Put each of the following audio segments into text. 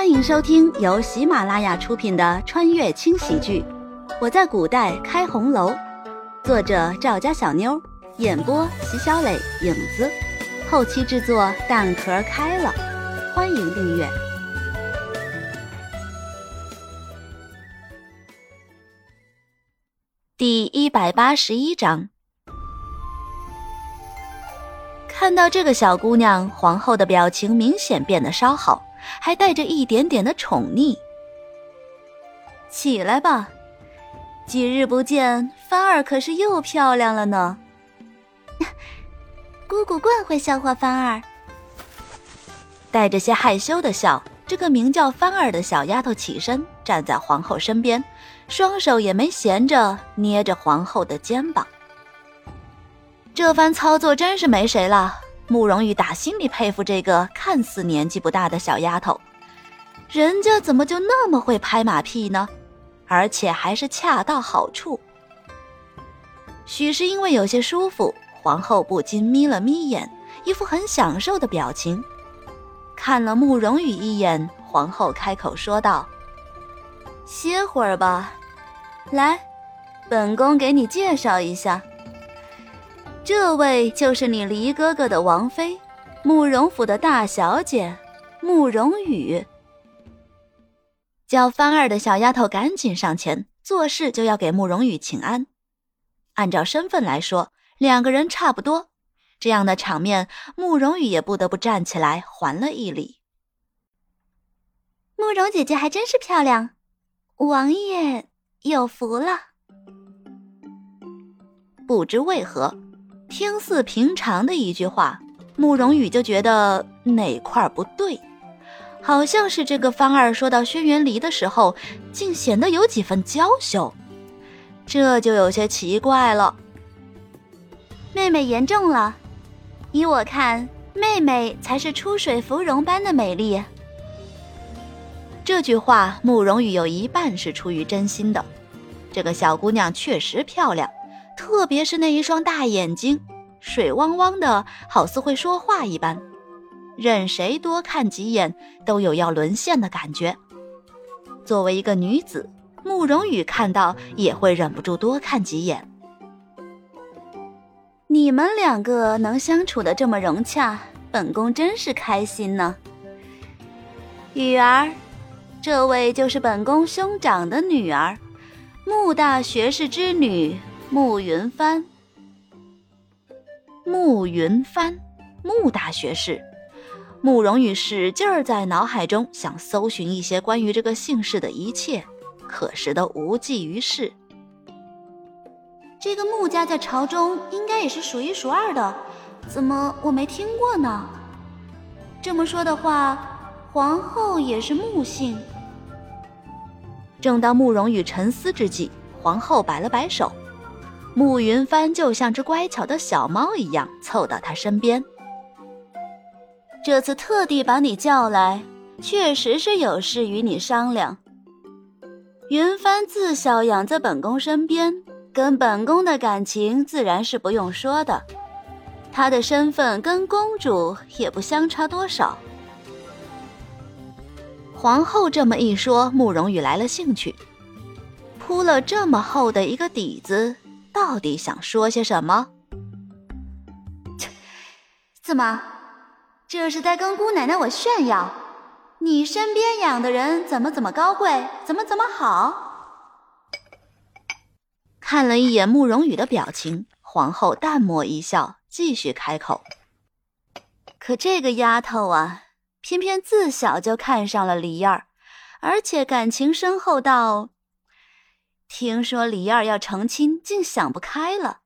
欢迎收听由喜马拉雅出品的穿越轻喜剧《我在古代开红楼》，作者赵家小妞，演播席小磊、影子，后期制作蛋壳开了。欢迎订阅。第一百八十一章，看到这个小姑娘，皇后的表情明显变得稍好。还带着一点点的宠溺。起来吧，几日不见，帆儿可是又漂亮了呢。姑姑惯会笑话帆儿，带着些害羞的笑。这个名叫帆儿的小丫头起身，站在皇后身边，双手也没闲着，捏着皇后的肩膀。这番操作真是没谁了。慕容羽打心里佩服这个看似年纪不大的小丫头，人家怎么就那么会拍马屁呢？而且还是恰到好处。许是因为有些舒服，皇后不禁眯了眯眼，一副很享受的表情。看了慕容羽一眼，皇后开口说道：“歇会儿吧，来，本宫给你介绍一下。”这位就是你离哥哥的王妃，慕容府的大小姐，慕容羽。叫番儿的小丫头赶紧上前，做事就要给慕容羽请安。按照身份来说，两个人差不多。这样的场面，慕容羽也不得不站起来还了一礼。慕容姐姐还真是漂亮，王爷有福了。不知为何。听似平常的一句话，慕容羽就觉得哪块不对，好像是这个方二说到轩辕离的时候，竟显得有几分娇羞，这就有些奇怪了。妹妹言重了，依我看，妹妹才是出水芙蓉般的美丽。这句话，慕容羽有一半是出于真心的，这个小姑娘确实漂亮。特别是那一双大眼睛，水汪汪的，好似会说话一般，任谁多看几眼都有要沦陷的感觉。作为一个女子，慕容羽看到也会忍不住多看几眼。你们两个能相处的这么融洽，本宫真是开心呢。雨儿，这位就是本宫兄长的女儿，穆大学士之女。慕云帆，慕云帆，穆大学士。慕容羽使劲儿在脑海中想搜寻一些关于这个姓氏的一切，可是都无济于事。这个穆家在朝中应该也是数一数二的，怎么我没听过呢？这么说的话，皇后也是穆姓。正当慕容羽沉思之际，皇后摆了摆手。慕云帆就像只乖巧的小猫一样凑到他身边。这次特地把你叫来，确实是有事与你商量。云帆自小养在本宫身边，跟本宫的感情自然是不用说的。她的身份跟公主也不相差多少。皇后这么一说，慕容羽来了兴趣，铺了这么厚的一个底子。到底想说些什么？怎么，这是在跟姑奶奶我炫耀？你身边养的人怎么怎么高贵，怎么怎么好？看了一眼慕容羽的表情，皇后淡漠一笑，继续开口。可这个丫头啊，偏偏自小就看上了李燕儿，而且感情深厚到……听说李二要成亲，竟想不开了。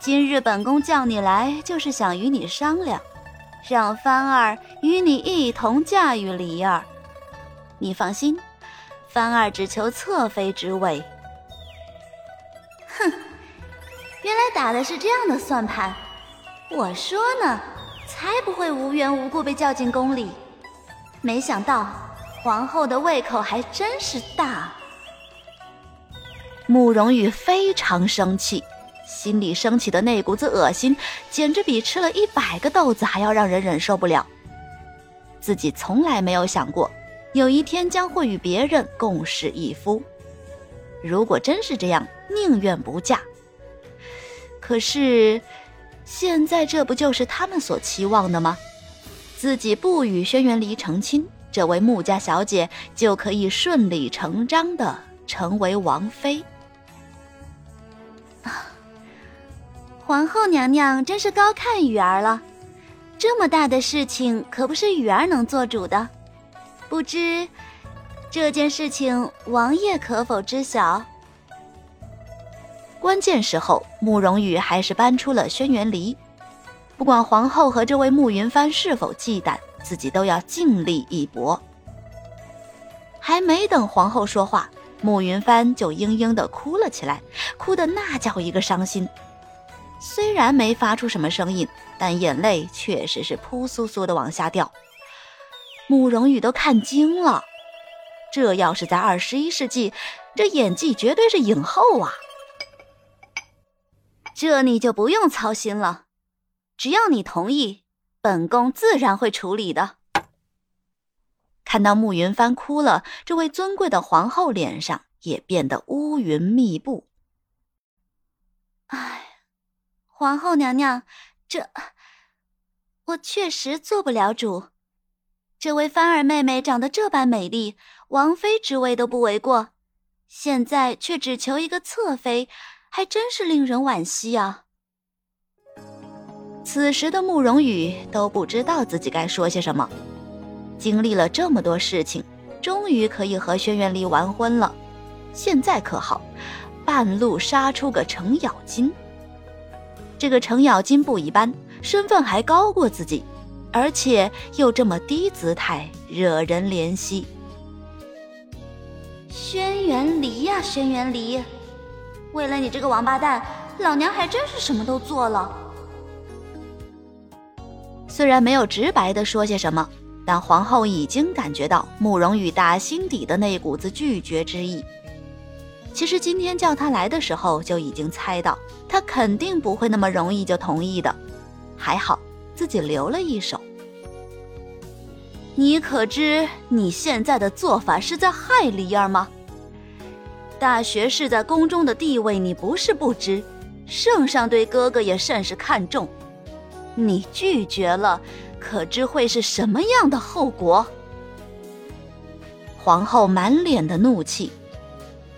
今日本宫叫你来，就是想与你商量，让帆儿与你一同驾驭李二。你放心，帆儿只求侧妃之位。哼，原来打的是这样的算盘。我说呢，才不会无缘无故被叫进宫里。没想到皇后的胃口还真是大。慕容羽非常生气，心里升起的那股子恶心，简直比吃了一百个豆子还要让人忍受不了。自己从来没有想过，有一天将会与别人共侍一夫。如果真是这样，宁愿不嫁。可是，现在这不就是他们所期望的吗？自己不与轩辕离成亲，这位穆家小姐就可以顺理成章的成为王妃。皇后娘娘真是高看雨儿了。这么大的事情可不是雨儿能做主的，不知这件事情王爷可否知晓？关键时候，慕容羽还是搬出了轩辕离，不管皇后和这位慕云帆是否忌惮，自己都要尽力一搏。还没等皇后说话，慕云帆就嘤嘤的哭了起来，哭的那叫一个伤心。虽然没发出什么声音，但眼泪确实是扑簌簌的往下掉。慕容羽都看惊了，这要是在二十一世纪，这演技绝对是影后啊！这你就不用操心了，只要你同意，本宫自然会处理的。看到慕云帆哭了，这位尊贵的皇后脸上也变得乌云密布。唉。皇后娘娘，这我确实做不了主。这位帆儿妹妹长得这般美丽，王妃之位都不为过，现在却只求一个侧妃，还真是令人惋惜啊！此时的慕容羽都不知道自己该说些什么。经历了这么多事情，终于可以和轩辕离完婚了。现在可好，半路杀出个程咬金。这个程咬金不一般，身份还高过自己，而且又这么低姿态，惹人怜惜。轩辕离呀，轩辕离，为了你这个王八蛋，老娘还真是什么都做了。虽然没有直白的说些什么，但皇后已经感觉到慕容羽打心底的那股子拒绝之意。其实今天叫他来的时候，就已经猜到他肯定不会那么容易就同意的。还好自己留了一手。你可知你现在的做法是在害离儿吗？大学士在宫中的地位你不是不知，圣上对哥哥也甚是看重。你拒绝了，可知会是什么样的后果？皇后满脸的怒气。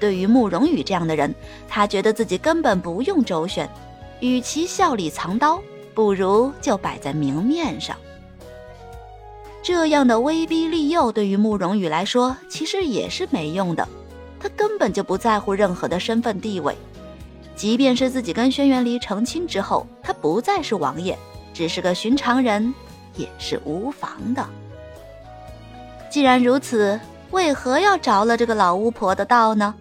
对于慕容羽这样的人，他觉得自己根本不用周旋，与其笑里藏刀，不如就摆在明面上。这样的威逼利诱对于慕容羽来说其实也是没用的，他根本就不在乎任何的身份地位，即便是自己跟轩辕离成亲之后，他不再是王爷，只是个寻常人，也是无妨的。既然如此，为何要着了这个老巫婆的道呢？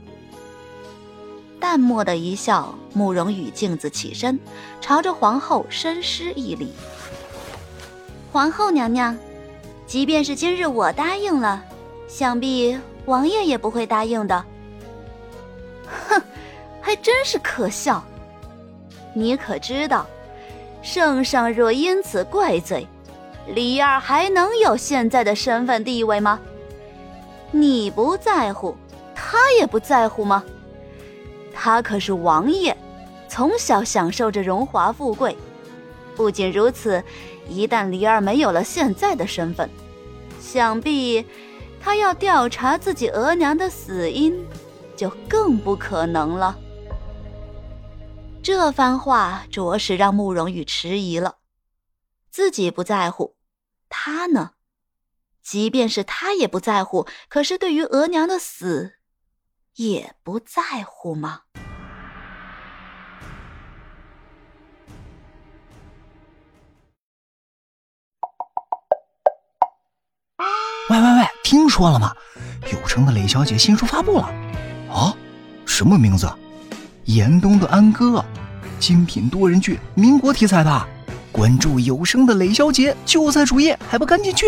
淡漠的一笑，慕容羽径自起身，朝着皇后深施一礼。皇后娘娘，即便是今日我答应了，想必王爷也不会答应的。哼，还真是可笑。你可知道，圣上若因此怪罪，李儿还能有现在的身份地位吗？你不在乎，他也不在乎吗？他可是王爷，从小享受着荣华富贵。不仅如此，一旦离儿没有了现在的身份，想必他要调查自己额娘的死因，就更不可能了。这番话着实让慕容羽迟疑了。自己不在乎，他呢？即便是他也不在乎，可是对于额娘的死……也不在乎吗？喂喂喂，听说了吗？有声的雷小姐新书发布了。啊？什么名字？严冬的安哥，精品多人剧，民国题材的。关注有声的雷小姐就在主页，还不赶紧去？